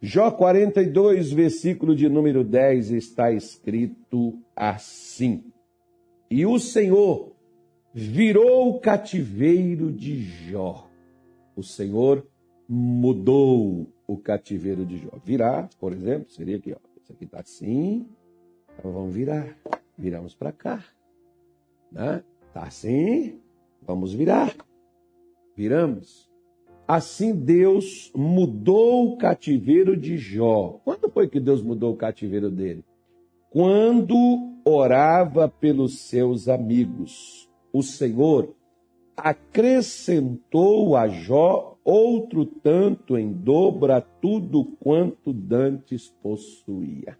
Jó 42, versículo de número 10, está escrito assim: E o Senhor virou o cativeiro de Jó. O Senhor mudou o cativeiro de Jó. Virar, por exemplo, seria aqui, ó. Isso aqui está assim, então vamos virar. Viramos para cá. Né? Tá assim, vamos virar. Viramos. Assim Deus mudou o cativeiro de Jó. Quando foi que Deus mudou o cativeiro dele? Quando orava pelos seus amigos. O Senhor acrescentou a Jó outro tanto em dobra tudo quanto dantes possuía.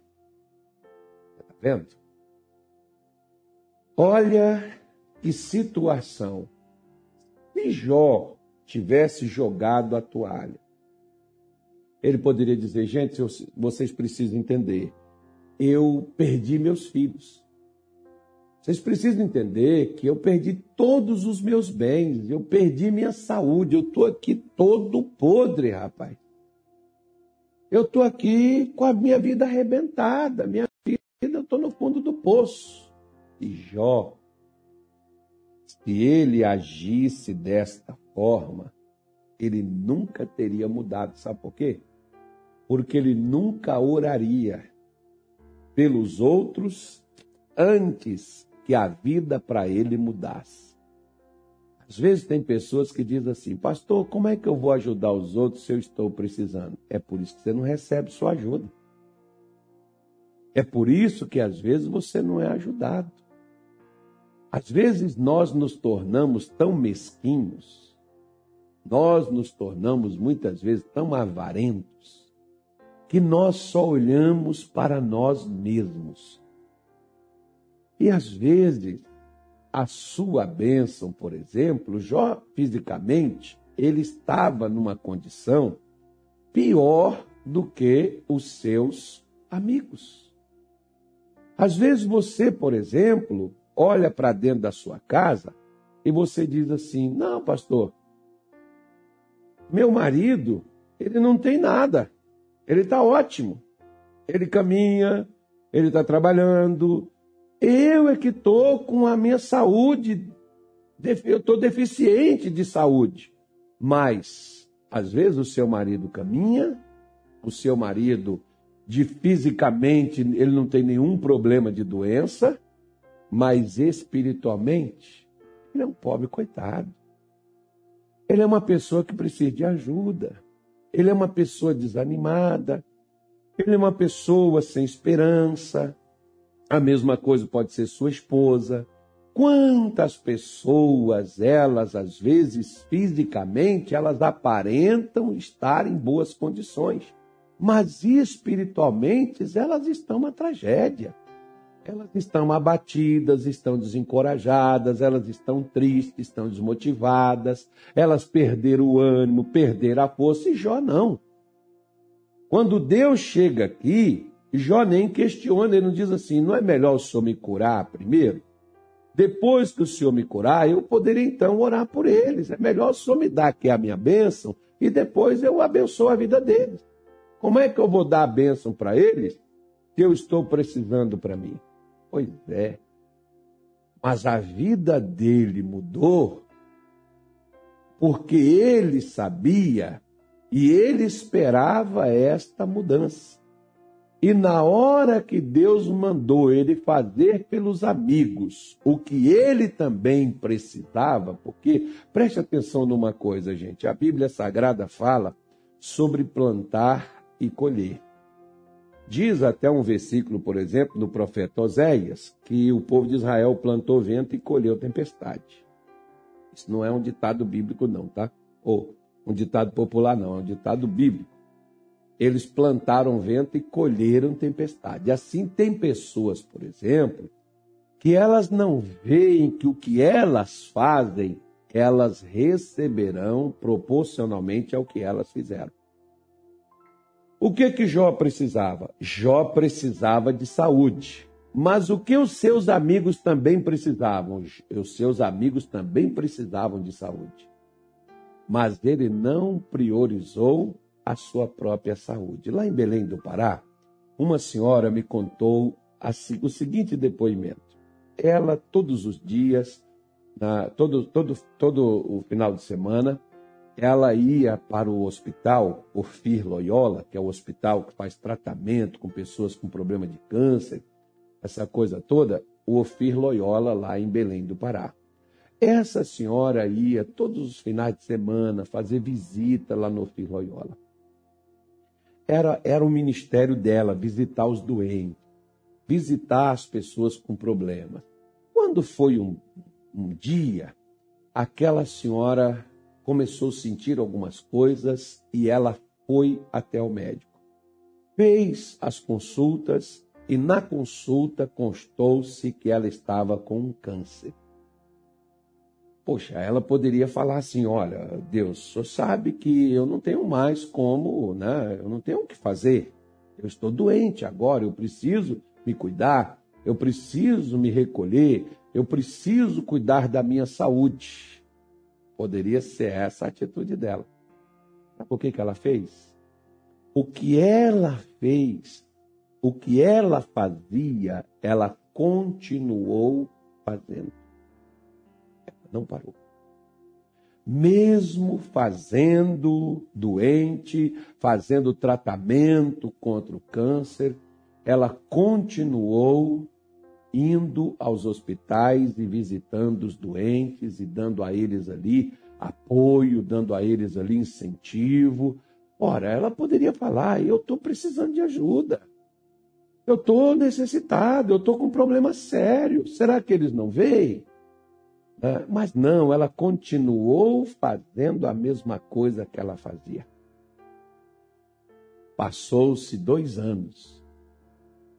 Está vendo? Olha que situação. Se Jó tivesse jogado a toalha, ele poderia dizer: gente, vocês precisam entender, eu perdi meus filhos. Vocês precisam entender que eu perdi todos os meus bens, eu perdi minha saúde, eu estou aqui todo podre, rapaz. Eu estou aqui com a minha vida arrebentada, minha vida, eu estou no fundo do poço. E Jó, se ele agisse desta forma, ele nunca teria mudado. Sabe por quê? Porque ele nunca oraria pelos outros antes que a vida para ele mudasse. Às vezes tem pessoas que dizem assim, pastor, como é que eu vou ajudar os outros se eu estou precisando? É por isso que você não recebe sua ajuda. É por isso que às vezes você não é ajudado. Às vezes nós nos tornamos tão mesquinhos, nós nos tornamos muitas vezes tão avarentos, que nós só olhamos para nós mesmos. E às vezes, a sua bênção, por exemplo, Jó fisicamente, ele estava numa condição pior do que os seus amigos. Às vezes você, por exemplo, olha para dentro da sua casa e você diz assim: "Não, pastor, meu marido, ele não tem nada. Ele está ótimo. Ele caminha, ele está trabalhando, eu é que estou com a minha saúde, eu estou deficiente de saúde. Mas, às vezes, o seu marido caminha, o seu marido, de fisicamente, ele não tem nenhum problema de doença, mas espiritualmente, ele é um pobre coitado. Ele é uma pessoa que precisa de ajuda. Ele é uma pessoa desanimada. Ele é uma pessoa sem esperança. A mesma coisa pode ser sua esposa. Quantas pessoas, elas, às vezes, fisicamente, elas aparentam estar em boas condições, mas espiritualmente elas estão uma tragédia. Elas estão abatidas, estão desencorajadas, elas estão tristes, estão desmotivadas, elas perderam o ânimo, perderam a força, e Jó não. Quando Deus chega aqui, Jó nem questiona, ele não diz assim: não é melhor o senhor me curar primeiro? Depois que o senhor me curar, eu poderia então orar por eles. É melhor o senhor me dar aqui a minha bênção e depois eu abençoo a vida deles. Como é que eu vou dar a bênção para eles que eu estou precisando para mim? Pois é. Mas a vida dele mudou porque ele sabia e ele esperava esta mudança. E na hora que Deus mandou ele fazer pelos amigos o que ele também precisava, porque preste atenção numa coisa, gente, a Bíblia Sagrada fala sobre plantar e colher. Diz até um versículo, por exemplo, no profeta Oséias, que o povo de Israel plantou vento e colheu tempestade. Isso não é um ditado bíblico, não, tá? Ou um ditado popular, não, é um ditado bíblico eles plantaram vento e colheram tempestade. Assim, tem pessoas, por exemplo, que elas não veem que o que elas fazem, elas receberão proporcionalmente ao que elas fizeram. O que que Jó precisava? Jó precisava de saúde. Mas o que os seus amigos também precisavam? Os seus amigos também precisavam de saúde. Mas ele não priorizou a sua própria saúde. Lá em Belém do Pará, uma senhora me contou assim, o seguinte depoimento. Ela, todos os dias, todo, todo, todo o final de semana, ela ia para o hospital Orfir Loyola, que é o hospital que faz tratamento com pessoas com problema de câncer, essa coisa toda, o Orfir Loyola, lá em Belém do Pará. Essa senhora ia todos os finais de semana fazer visita lá no Orfir Loyola. Era, era o ministério dela, visitar os doentes, visitar as pessoas com problemas. Quando foi um, um dia, aquela senhora começou a sentir algumas coisas e ela foi até o médico. Fez as consultas e na consulta constou-se que ela estava com um câncer. Poxa, ela poderia falar assim: olha, Deus, o senhor sabe que eu não tenho mais como, né? Eu não tenho o que fazer. Eu estou doente agora, eu preciso me cuidar, eu preciso me recolher, eu preciso cuidar da minha saúde. Poderia ser essa a atitude dela. Sabe o que, que ela fez? O que ela fez, o que ela fazia, ela continuou fazendo. Ela não parou. Mesmo fazendo doente, fazendo tratamento contra o câncer, ela continuou indo aos hospitais e visitando os doentes e dando a eles ali apoio, dando a eles ali incentivo. Ora, ela poderia falar: eu estou precisando de ajuda, eu estou necessitado, eu estou com um problema sério. Será que eles não veem? É, mas não, ela continuou fazendo a mesma coisa que ela fazia. Passou-se dois anos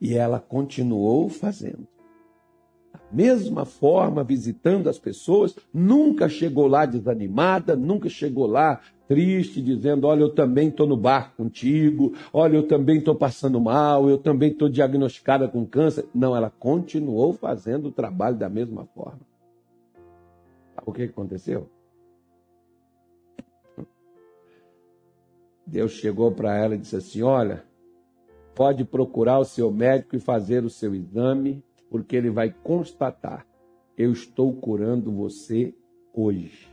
e ela continuou fazendo mesma forma, visitando as pessoas, nunca chegou lá desanimada, nunca chegou lá triste, dizendo: Olha, eu também estou no barco contigo, olha, eu também estou passando mal, eu também estou diagnosticada com câncer. Não, ela continuou fazendo o trabalho da mesma forma. O que aconteceu? Deus chegou para ela e disse assim: Olha, pode procurar o seu médico e fazer o seu exame porque ele vai constatar: eu estou curando você hoje.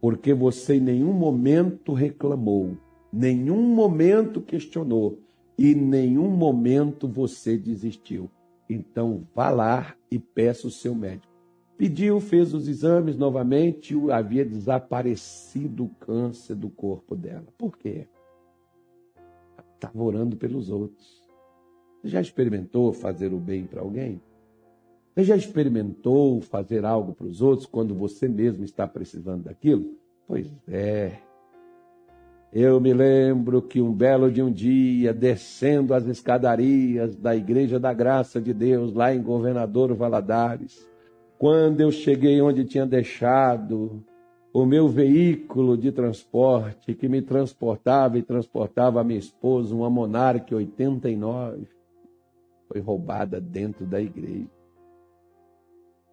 Porque você em nenhum momento reclamou, nenhum momento questionou e nenhum momento você desistiu. Então vá lá e peça o seu médico. Pediu, fez os exames novamente, havia desaparecido o câncer do corpo dela. Por quê? Estava orando pelos outros. Você já experimentou fazer o bem para alguém? Você já experimentou fazer algo para os outros quando você mesmo está precisando daquilo? Pois é. Eu me lembro que um belo de um dia, descendo as escadarias da Igreja da Graça de Deus, lá em Governador Valadares, quando eu cheguei onde tinha deixado o meu veículo de transporte, que me transportava e transportava a minha esposa, uma Monarch 89, foi roubada dentro da igreja.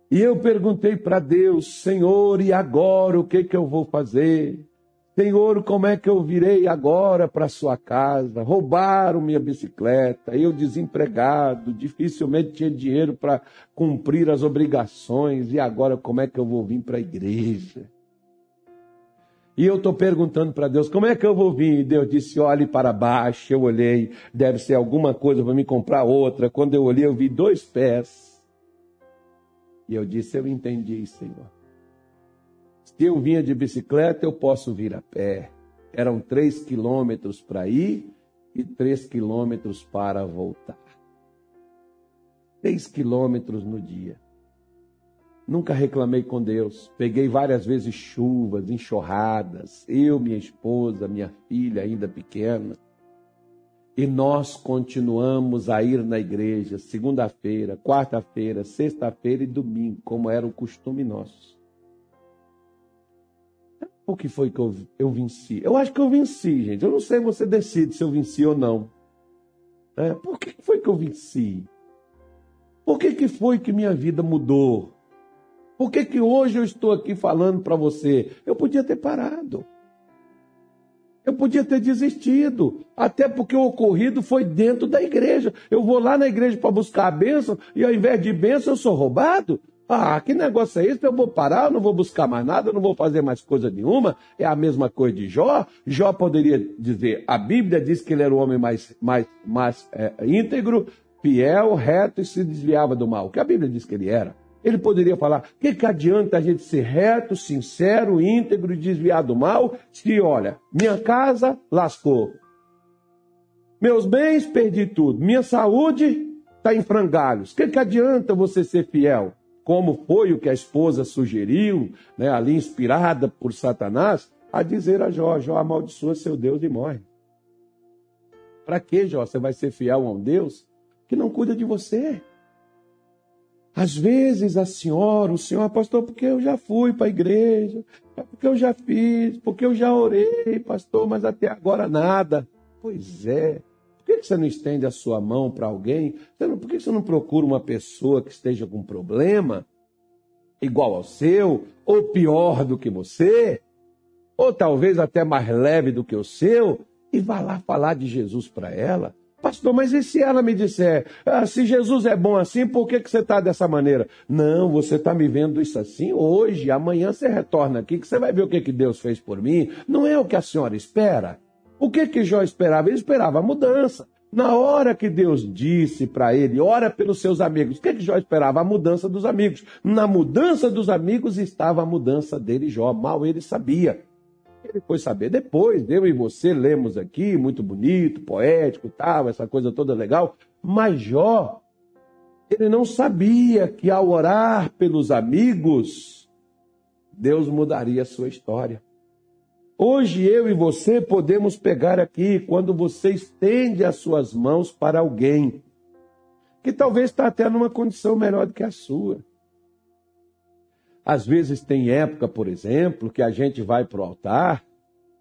E eu perguntei para Deus, Senhor, e agora o que, que eu vou fazer? Senhor, como é que eu virei agora para sua casa? Roubaram minha bicicleta, eu desempregado, dificilmente tinha dinheiro para cumprir as obrigações, e agora como é que eu vou vir para a igreja? E eu estou perguntando para Deus, como é que eu vou vir? E Deus disse, olhe para baixo. Eu olhei, deve ser alguma coisa para me comprar outra. Quando eu olhei, eu vi dois pés. E eu disse, eu entendi, Senhor. Se eu vinha de bicicleta, eu posso vir a pé. Eram três quilômetros para ir e três quilômetros para voltar. Três quilômetros no dia. Nunca reclamei com Deus. Peguei várias vezes chuvas, enxurradas, eu, minha esposa, minha filha ainda pequena. E nós continuamos a ir na igreja segunda-feira, quarta-feira, sexta-feira e domingo, como era o costume nosso. O que foi que eu, eu venci? Eu acho que eu venci, gente. Eu não sei, você decide se eu venci ou não. É, por que foi que eu venci? Por que, que foi que minha vida mudou? Por que, que hoje eu estou aqui falando para você? Eu podia ter parado. Eu podia ter desistido, até porque o ocorrido foi dentro da igreja. Eu vou lá na igreja para buscar a bênção e ao invés de bênção eu sou roubado. Ah, que negócio é esse? Eu vou parar, eu não vou buscar mais nada, eu não vou fazer mais coisa nenhuma. É a mesma coisa de Jó. Jó poderia dizer, a Bíblia diz que ele era o homem mais, mais, mais é, íntegro, fiel, reto e se desviava do mal. O que a Bíblia diz que ele era. Ele poderia falar: o que, que adianta a gente ser reto, sincero, íntegro e desviar do mal, se, olha, minha casa lascou, meus bens perdi tudo, minha saúde está em frangalhos. O que, que adianta você ser fiel? Como foi o que a esposa sugeriu, né, ali inspirada por Satanás, a dizer a Jó: Jó amaldiçoa seu Deus e morre. Para que, Jó? Você vai ser fiel a um Deus que não cuida de você? Às vezes a senhora, o senhor, pastor, porque eu já fui para a igreja, porque eu já fiz, porque eu já orei, pastor, mas até agora nada. Pois é. Por que você não estende a sua mão para alguém? Por que você não procura uma pessoa que esteja com problema igual ao seu, ou pior do que você, ou talvez até mais leve do que o seu, e vá lá falar de Jesus para ela? Pastor, mas e se ela me disser, ah, se Jesus é bom assim, por que, que você está dessa maneira? Não, você está me vendo isso assim hoje, amanhã você retorna aqui, que você vai ver o que, que Deus fez por mim. Não é o que a senhora espera. O que, que Jó esperava? Ele esperava a mudança. Na hora que Deus disse para ele, ora pelos seus amigos, o que, que Jó esperava? A mudança dos amigos. Na mudança dos amigos estava a mudança dele, Jó. Mal ele sabia. Ele foi saber depois, eu e você lemos aqui, muito bonito, poético, tal, essa coisa toda legal. Mas Jó, ele não sabia que ao orar pelos amigos, Deus mudaria a sua história. Hoje eu e você podemos pegar aqui quando você estende as suas mãos para alguém que talvez está até numa condição melhor do que a sua. Às vezes tem época, por exemplo, que a gente vai para o altar,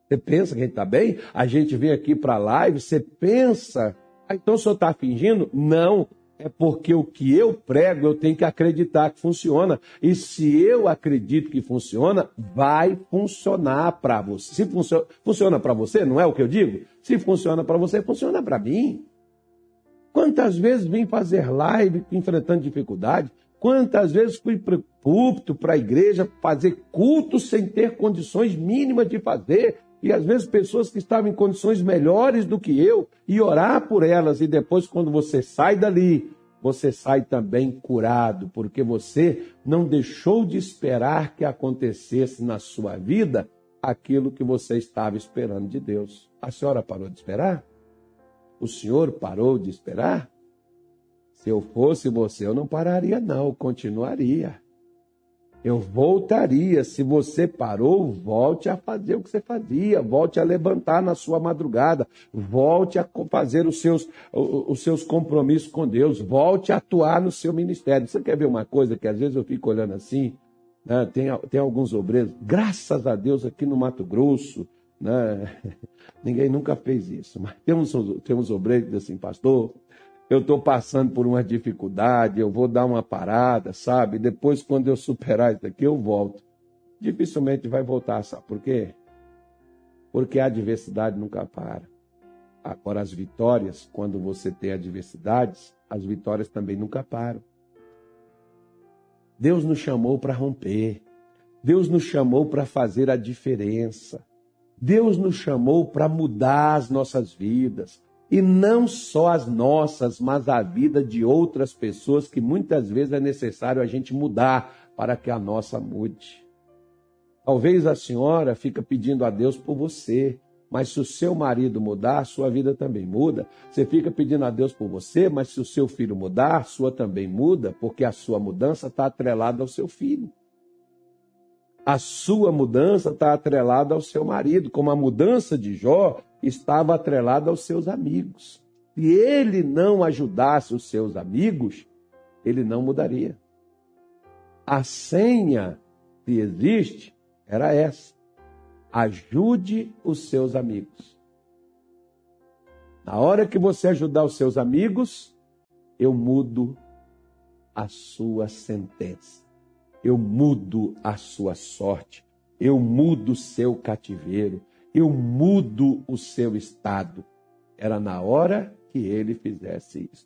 você pensa que a gente está bem? A gente vem aqui para a live, você pensa, ah, então o senhor está fingindo? Não, é porque o que eu prego eu tenho que acreditar que funciona. E se eu acredito que funciona, vai funcionar para você. Se funciona, funciona para você, não é o que eu digo? Se funciona para você, funciona para mim. Quantas vezes vim fazer live enfrentando dificuldade? Quantas vezes fui para o púlpito, para a igreja, fazer culto sem ter condições mínimas de fazer? E às vezes pessoas que estavam em condições melhores do que eu, e orar por elas, e depois, quando você sai dali, você sai também curado, porque você não deixou de esperar que acontecesse na sua vida aquilo que você estava esperando de Deus. A senhora parou de esperar? O senhor parou de esperar? Se eu fosse você, eu não pararia, não, continuaria. Eu voltaria. Se você parou, volte a fazer o que você fazia, volte a levantar na sua madrugada, volte a fazer os seus, os seus compromissos com Deus, volte a atuar no seu ministério. Você quer ver uma coisa que às vezes eu fico olhando assim? Né? Tem, tem alguns obreiros, graças a Deus, aqui no Mato Grosso, né? ninguém nunca fez isso, mas temos, temos obreiros que dizem assim, pastor eu estou passando por uma dificuldade, eu vou dar uma parada, sabe? Depois, quando eu superar isso daqui, eu volto. Dificilmente vai voltar, sabe por quê? Porque a adversidade nunca para. Agora, as vitórias, quando você tem adversidades, as vitórias também nunca param. Deus nos chamou para romper. Deus nos chamou para fazer a diferença. Deus nos chamou para mudar as nossas vidas. E não só as nossas, mas a vida de outras pessoas que muitas vezes é necessário a gente mudar para que a nossa mude. Talvez a senhora fica pedindo a Deus por você, mas se o seu marido mudar, sua vida também muda. Você fica pedindo a Deus por você, mas se o seu filho mudar, sua também muda, porque a sua mudança está atrelada ao seu filho. A sua mudança está atrelada ao seu marido, como a mudança de Jó estava atrelado aos seus amigos. Se ele não ajudasse os seus amigos, ele não mudaria. A senha que existe era essa: ajude os seus amigos. Na hora que você ajudar os seus amigos, eu mudo a sua sentença. Eu mudo a sua sorte. Eu mudo o seu cativeiro eu mudo o seu estado. Era na hora que ele fizesse isso.